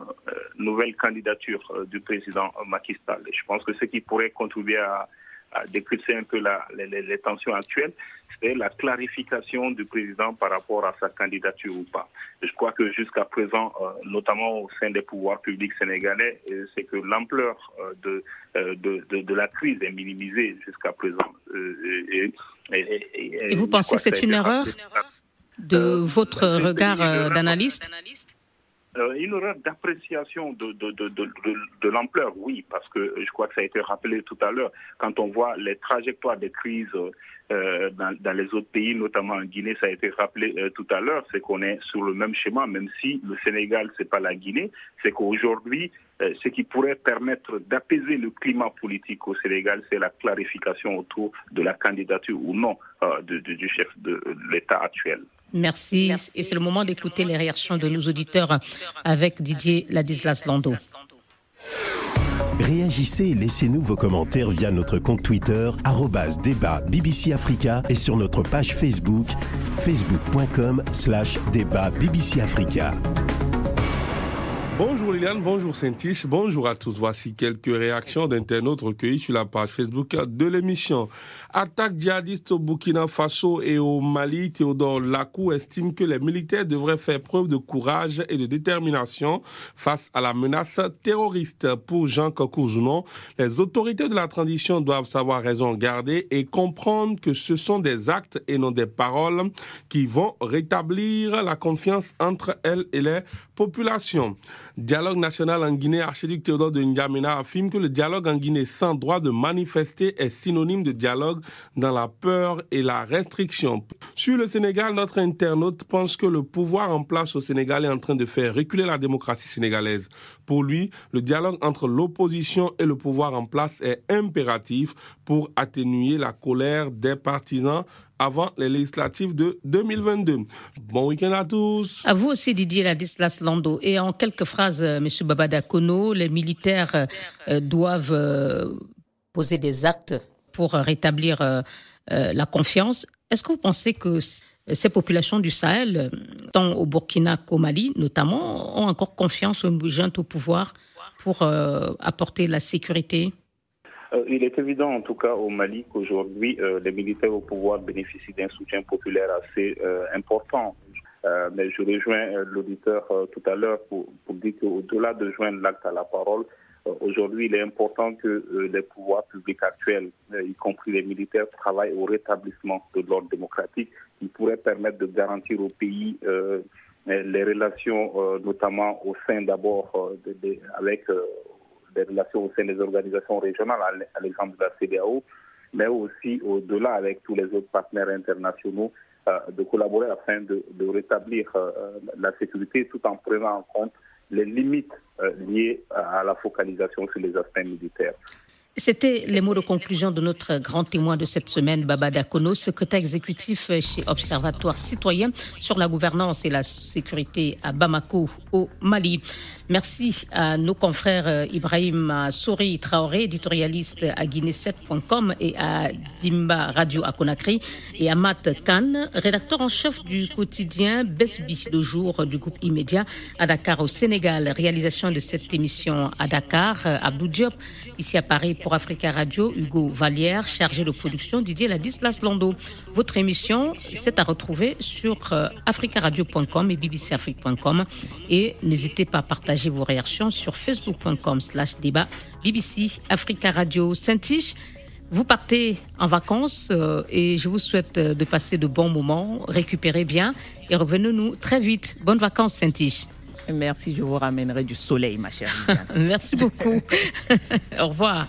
nouvelle candidature du président Macky Sall. Je pense que ce qui pourrait contribuer à, à décrypter un peu la, les, tensions actuelles, c'est la clarification du président par rapport à sa candidature ou pas. je crois que jusqu'à présent, euh, notamment au sein des pouvoirs publics sénégalais, euh, c'est que l'ampleur euh, de, de, de, la crise est minimisée jusqu'à présent. Et, et, vous pensez que c'est une erreur de votre regard d'analyste? Euh, une erreur d'appréciation de, de, l'ampleur, oui, parce que je crois que ça a été rappelé tout à l'heure. Quand on voit les trajectoires des crises euh, dans, dans, les autres pays, notamment en Guinée, ça a été rappelé euh, tout à l'heure, c'est qu'on est sur le même schéma, même si le Sénégal, c'est pas la Guinée, c'est qu'aujourd'hui, ce qui pourrait permettre d'apaiser le climat politique au Sénégal, c'est la clarification autour de la candidature ou non du chef de l'État actuel. Merci. Et c'est le moment d'écouter les réactions de nos auditeurs avec Didier Ladislas Lando. Réagissez et laissez-nous vos commentaires via notre compte Twitter, débat BBC Africa et sur notre page Facebook, facebook.com slash débat BBC Africa. Bonjour Liliane, bonjour à tous. Voici quelques réactions d'internautes recueillies sur la page Facebook de l'émission. Attaque djihadiste au Burkina Faso et au Mali, Théodore Lacou estime que les militaires devraient faire preuve de courage et de détermination face à la menace terroriste. Pour Jean Cocouzounon, les autorités de la transition doivent savoir raison garder et comprendre que ce sont des actes et non des paroles qui vont rétablir la confiance entre elles et les populations. Dialogue national en Guinée, archiduc Théodore de N'Djamena affirme que le dialogue en Guinée sans droit de manifester est synonyme de dialogue dans la peur et la restriction. Sur le Sénégal, notre internaute pense que le pouvoir en place au Sénégal est en train de faire reculer la démocratie sénégalaise. Pour lui, le dialogue entre l'opposition et le pouvoir en place est impératif pour atténuer la colère des partisans avant les législatives de 2022. Bon week-end à tous. À vous aussi, Didier Ladislas Lando. Et en quelques phrases, euh, M. Babada Kono, les militaires euh, doivent euh, poser des actes pour rétablir la confiance. Est-ce que vous pensez que ces populations du Sahel, tant au Burkina qu'au Mali notamment, ont encore confiance aux jeunes au pouvoir pour apporter la sécurité? Euh, il est évident, en tout cas au Mali, qu'aujourd'hui, euh, les militaires au pouvoir bénéficient d'un soutien populaire assez important. mais je rejoins l'auditeur tout à l'heure pour, pour dire qu'au-delà de joindre l'acte à la parole, euh, aujourd'hui, il est important que euh, les pouvoirs publics actuels, euh, y compris les militaires, travaillent au rétablissement de l'ordre démocratique qui pourrait permettre de garantir au pays les relations, notamment au sein d'abord avec des relations au sein des organisations régionales, à l'exemple de la CDAO, mais aussi au-delà avec tous les autres partenaires internationaux, de collaborer afin de, rétablir la sécurité tout en prenant en compte les limites euh, liées à la focalisation sur les aspects militaires. C'était les mots de conclusion de notre grand témoin de cette semaine, Baba Dakono, secrétaire exécutif chez Observatoire citoyen sur la gouvernance et la sécurité à Bamako, au Mali. Merci à nos confrères euh, Ibrahim Souri Traoré, éditorialiste à Guinée7.com et à Dimba Radio à Conakry, et à Matt Khan, rédacteur en chef du quotidien Besbi, le jour du groupe Immédiat à Dakar au Sénégal. Réalisation de cette émission à Dakar, euh, Abdou Diop, ici à Paris pour Africa Radio, Hugo Vallière, chargé de production, Didier Ladislas Lando. Votre émission, c'est à retrouver sur euh, africaradio.com et bbcafrique.com et n'hésitez pas à partager vos réactions sur facebook.com slash débat BBC Africa Radio Saint-Tiche. Vous partez en vacances euh, et je vous souhaite euh, de passer de bons moments, récupérez bien et revenez-nous très vite. Bonnes vacances Saint-Tiche. Merci, je vous ramènerai du soleil, ma chère. Merci beaucoup. Au revoir.